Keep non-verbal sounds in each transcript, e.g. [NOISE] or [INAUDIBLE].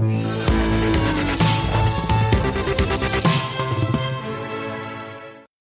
We'll be.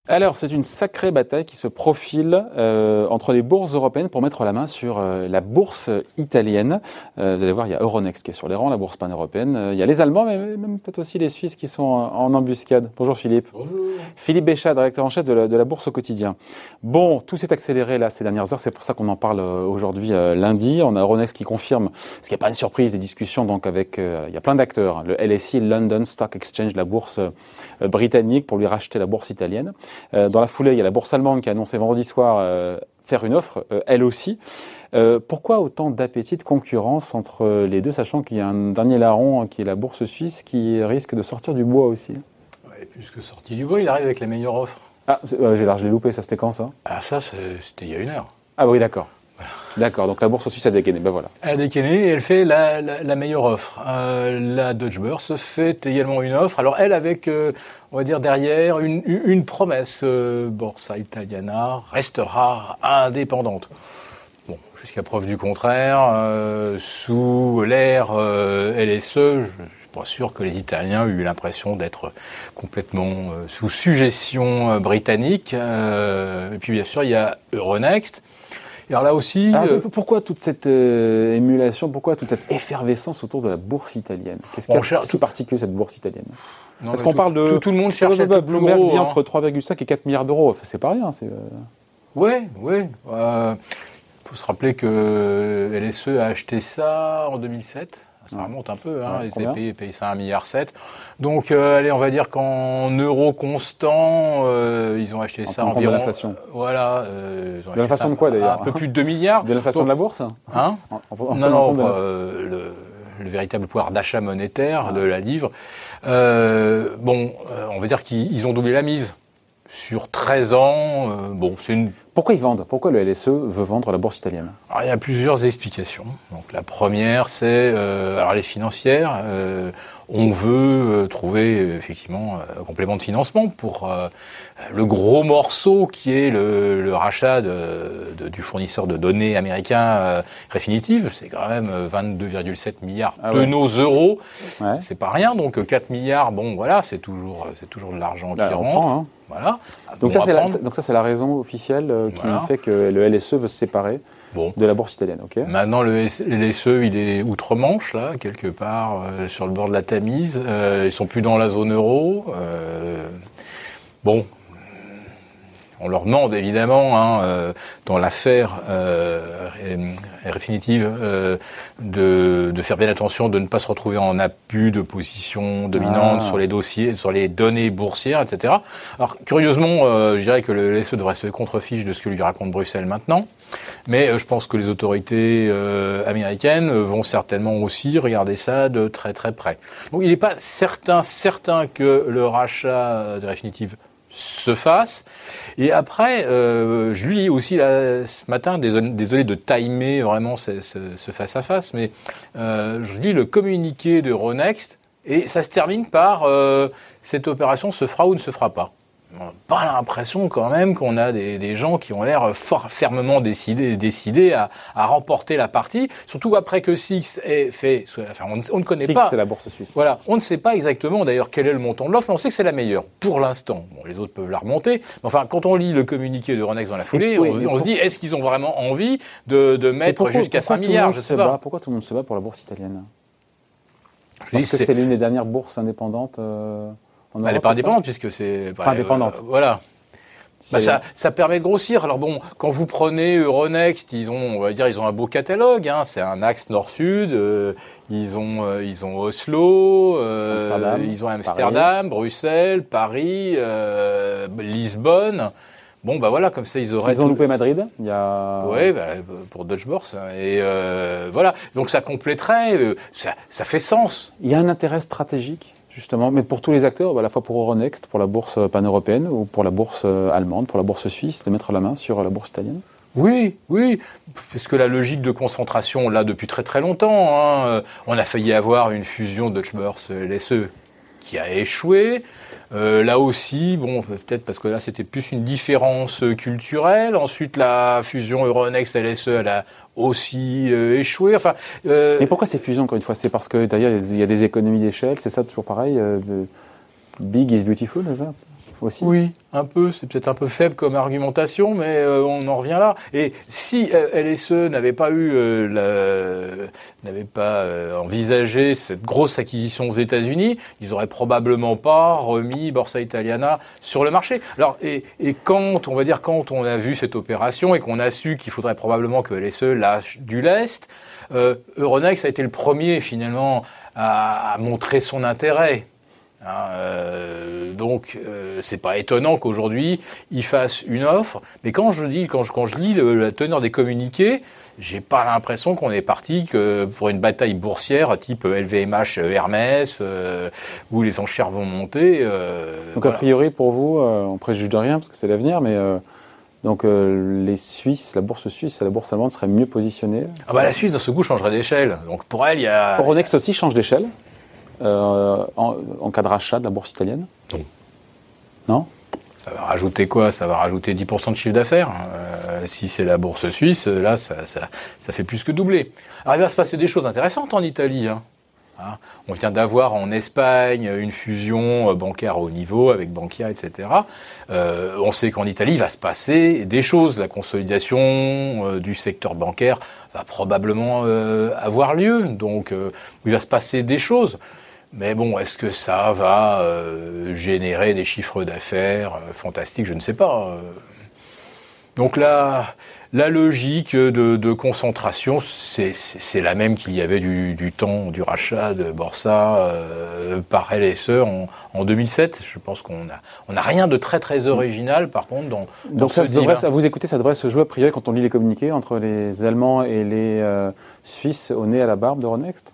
Alors, c'est une sacrée bataille qui se profile euh, entre les bourses européennes pour mettre la main sur euh, la bourse italienne. Euh, vous allez voir, il y a Euronext qui est sur les rangs, la bourse pan-européenne. il y a les Allemands, mais même peut-être aussi les Suisses qui sont en, embuscade. Bonjour Philippe. Bonjour. Philippe Béchat, directeur en chef de la, de la bourse au quotidien. Bon, tout s'est accéléré là ces dernières heures, c'est pour ça qu'on en parle aujourd'hui lundi. On a Euronext qui confirme, ce qui n'est pas une surprise, des discussions donc avec, il y a plein d'acteurs, le LSI, London Stock Exchange, la bourse britannique, pour lui racheter la bourse italienne. Euh, dans la foulée, il y a la bourse allemande qui a annoncé vendredi soir euh, faire une offre, euh, elle aussi. pourquoi autant d'appétit de concurrence entre les deux, sachant qu'il y a un dernier larron hein, qui est la bourse suisse qui risque de sortir du bois aussi? Ouais, Puisque sorti du bois, il arrive avec la meilleure offre. Ah, j'ai largement loupé, ça c'était quand ça? Ah ça, c'était il y a une heure. Ah oui, d'accord. D'accord, donc la bourse suisse a décainé, ben voilà. Elle a décainé et elle fait la, meilleure offre. Euh, la Deutsche Börse fait également une offre, alors elle avec, euh, on va dire derrière, une, promesse. Euh, Borsa Italiana restera indépendante. Bon, jusqu'à preuve du contraire, sous l'ère LSE, je suis pas sûr que les Italiens aient eu l'impression d'être complètement sous suggestion britannique. et puis bien sûr, il y a Euronext alors là aussi. Euh, pourquoi toute cette euh, émulation, pourquoi toute cette effervescence autour de la bourse italienne? Qu'est-ce qui est si particulier cette bourse italienne? Parce qu'on parle de. Tout, le monde cherche à Bloomberg dit hein. entre 3,5 et 4 milliards d'euros. c'est pas rien. Oui, oui. Il faut se rappeler que LSE a acheté ça en 2007 ça remonte un peu, hein, ils avaient payé, ça 1,7 milliard. Donc, euh, allez, on va dire qu'en euros constants, euh, ils ont acheté ça environ. De l'inflation. voilà. Euh, de l'inflation de quoi d'ailleurs Un peu plus de 2 milliards. De l'inflation de la bourse Hein Non, non, le, le, véritable pouvoir d'achat monétaire de la livre. bon, on va dire qu'ils ont doublé la mise sur 13 ans. bon, c'est une pourquoi ils vendent? Pourquoi le LSE veut vendre la bourse italienne? Alors, Il y a plusieurs explications. Donc, la première, c'est euh, alors les financières. Euh, on veut euh, trouver effectivement un complément de financement pour le gros morceau qui est le, rachat de, du fournisseur de données américain Refinitiv. C'est quand même 22,7 milliards ah de nos euros. C'est pas rien. Donc 4 milliards, bon voilà, c'est toujours c'est toujours de l'argent qui rentre. Hein. Voilà. Donc ça, la, donc ça, c'est la raison officielle qui fait que le LSE veut se séparer de la bourse italienne. ok? Maintenant, le LSE, il est outre-Manche, là, quelque part, euh, sur le bord de la Tamise. Euh, ils sont plus dans la zone euro. Euh, bon, on leur demande évidemment, hein, euh, dans l'affaire euh, définitive, euh, de, de, faire bien attention de ne pas se retrouver en abus de position dominante ah. sur les dossiers, sur les données boursières, etc. Alors curieusement, euh, je dirais que le LSE devrait se contrefiche de ce que lui raconte Bruxelles maintenant, mais je pense que les autorités américaines vont certainement aussi regarder ça de très très près. Donc il n'est pas certain certain que le rachat de Refinitiv se fasse. Et après, euh, je lui aussi ce matin, désolé, de timer vraiment ce, face-à-face, mais euh, je lis le communiqué de Ronext et ça se termine par euh, cette opération se fera ou ne se fera pas on n'a pas l'impression quand même qu'on a des, des, gens qui ont l'air fort fermement décidés, décidés à, à, remporter la partie, surtout après que Six ait fait, enfin on, on ne connaît Six, pas. c'est la bourse suisse. Voilà, on ne sait pas exactement d'ailleurs quel est le montant de l'offre, mais on sait que c'est la meilleure pour l'instant. Bon, les autres peuvent la remonter, mais enfin quand on lit le communiqué de Renex dans la foulée, on, se dit est-ce qu'ils ont vraiment envie de, de mettre jusqu'à 5 milliards Je sais pas. pourquoi tout le monde se bat pour la bourse italienne? Parce que c'est l'une des dernières bourses indépendantes. Euh elle n'est pas indépendante puisque c'est pas indépendante. Euh, voilà. Bah, ça, ça, permet de grossir. Alors bon, quand vous prenez Euronext, ils ont, on va dire, ils ont un beau catalogue. Hein. C'est un axe nord-sud. Euh, ils ont, euh, ils ont Oslo, ils ont Amsterdam, Bruxelles, Paris, Lisbonne. Bon, bah voilà, comme ça, ils auraient. Ils ont loupé Madrid. Il y a. Oui, bah, pour Dutch Bourse. Et voilà. Donc ça compléterait. ça, ça fait sens. Il y a un intérêt stratégique justement, mais pour tous les acteurs, à la fois pour Euronext, pour la bourse pan-européenne ou pour la bourse euh, allemande, pour la bourse suisse, de mettre la main sur la bourse italienne? Oui, oui, parce que la logique de concentration, là, depuis très très longtemps, hein, on a failli avoir une fusion Deutsche Börse LSE qui a échoué. Euh, là aussi, bon, peut-être parce que là c'était plus une différence culturelle. Ensuite, la fusion Euronext LSE, elle a aussi euh, échoué. Enfin, euh... Mais pourquoi ces fusions encore une fois? C'est parce que d'ailleurs il y a des économies d'échelle. C'est ça toujours pareil. Euh, big is beautiful, c'est ça? Oui, un peu. C'est peut-être un peu faible comme argumentation, mais euh, on en revient là. Et si euh, LSE n'avait pas eu, euh, n'avait pas envisagé cette grosse acquisition aux États-Unis, ils auraient probablement pas remis Borsa Italiana sur le marché. Alors, et, quand, on va dire, quand on a vu cette opération et qu'on a su qu'il faudrait probablement que LSE lâche du lest, Euronext a été le premier finalement à montrer son intérêt. Hein, euh, donc, euh, c'est pas étonnant qu'aujourd'hui ils fassent une offre. Mais quand je dis, quand je, quand je lis la teneur des communiqués, j'ai pas l'impression qu'on est parti que pour une bataille boursière type LVMH euh, Hermès euh, où les enchères vont monter. Donc a priori pour vous, on préjuge de rien parce que c'est l'avenir, mais donc les Suisses, la bourse suisse et la bourse allemande seraient mieux positionnées. Ah bah la Suisse dans ce coup changerait d'échelle. Donc pour elle, il y a. Euronext aussi change d'échelle. Euh, en, cas de rachat de la bourse italienne Non. Non? Ça va rajouter quoi? Ça va rajouter 10% de chiffre d'affaires. Euh, si c'est la bourse suisse, là, ça, ça, fait plus que doubler. Alors, il va se passer des choses intéressantes en Italie. Hein. Hein on vient d'avoir en Espagne une fusion euh, bancaire à haut niveau avec Bankia, etc. on sait qu'en Italie, il va se passer des choses. La consolidation du secteur bancaire va probablement avoir lieu. Donc, il va se passer des choses. Mais bon, est-ce que ça va euh, générer des chiffres d'affaires euh, fantastiques? Je ne sais pas. Euh. Donc là, la logique de, concentration, c'est la même qu'il y avait du, temps du rachat de Borsa par LSE en, en, 2007. Je pense qu'on n'a on a rien de très très original, par contre, dans, Donc ça, devrait, ça, vous écoutez, ça devrait se jouer a priori quand on lit les communiqués entre les Allemands et les Suisses au nez à la barbe de Ronext?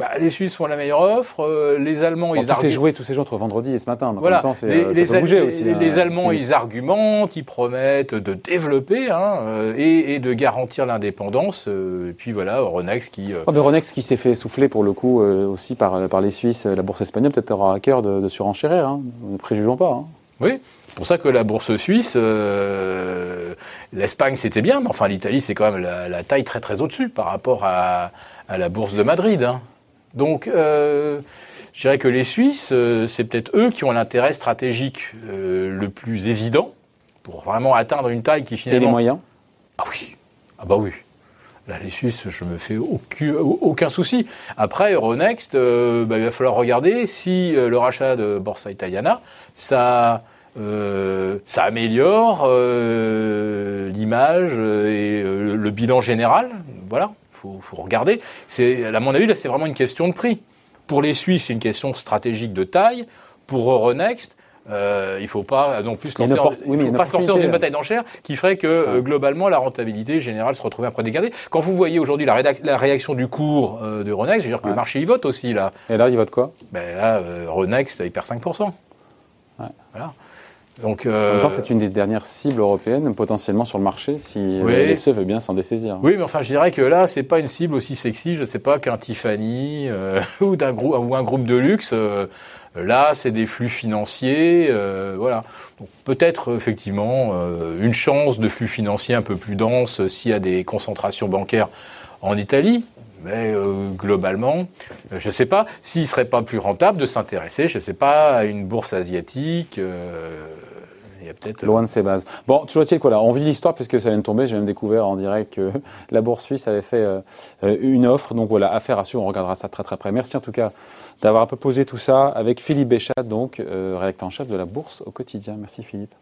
Bah, les Suisses font la meilleure offre, euh, les Allemands ils argumentent. joué tous ces jours entre vendredi et ce matin. Donc voilà. les, euh, les, aussi, les hein. Allemands ils argumentent, ils promettent de développer hein, euh, et, et, de garantir l'indépendance. et puis voilà, Ronex qui. Oh, Ronex qui s'est fait souffler pour le coup aussi par, par les Suisses, la bourse espagnole peut-être aura à cœur de, de surenchérir. Hein. Ne préjugeons pas. Oui. C'est pour ça que la bourse suisse, l'Espagne c'était bien, mais enfin l'Italie c'est quand même la, la, taille très très au-dessus par rapport à, à la bourse de Madrid. Hein. Donc, euh, je dirais que les Suisses, euh, c'est peut-être eux qui ont l'intérêt stratégique euh, le plus évident pour vraiment atteindre une taille qui finalement. Et les moyens Ah oui, ah bah oui. Là, les Suisses, je me fais aucun, aucun souci. Après, Euronext, bah, il va falloir regarder si le rachat de Borsa Italiana, ça, ça améliore l'image et le bilan général. Voilà faut, faut regarder. C'est, à mon avis, là, c'est vraiment une question de prix. Pour les Suisses, c'est une question stratégique de taille. Pour Euronext, euh, il ne faut pas non plus lancer, en, faut pas se lancer dans une bataille d'enchères qui ferait que euh, globalement la rentabilité générale se retrouvait après dégardée. Quand vous voyez aujourd'hui la, la, réaction du cours euh, de Euronext, je veux dire que le marché y vote aussi là. Et là, il vote quoi? Ben Là, Euronext, il perd 5%. Ouais. Voilà. Donc, euh... En même temps, c'est une des dernières cibles européennes potentiellement sur le marché si oui. LSE veut bien s'en dessaisir. Oui, mais enfin, je dirais que là, c'est pas une cible aussi sexy, je sais pas, qu'un Tiffany euh, [LAUGHS] ou, d'un groupe, ou un groupe de luxe. Euh, là, c'est des flux financiers, euh, voilà. Peut-être effectivement euh, une chance de flux financiers un peu plus dense s'il y a des concentrations bancaires en Italie. Mais euh, globalement, je ne sais pas s'il ne serait pas plus rentable de s'intéresser, je ne sais pas, à une bourse asiatique. Euh, peut-être. Loin de ses bases. Bon, toujours est-il On vit l'histoire puisque ça vient de tomber. J'ai même découvert en direct que [LAUGHS] la bourse suisse avait fait euh, une offre. Donc voilà, affaire à suivre. On regardera ça très très près. Merci en tout cas d'avoir un peu posé tout ça avec Philippe Béchat, donc rédacteur en chef de la bourse au quotidien. Merci Philippe.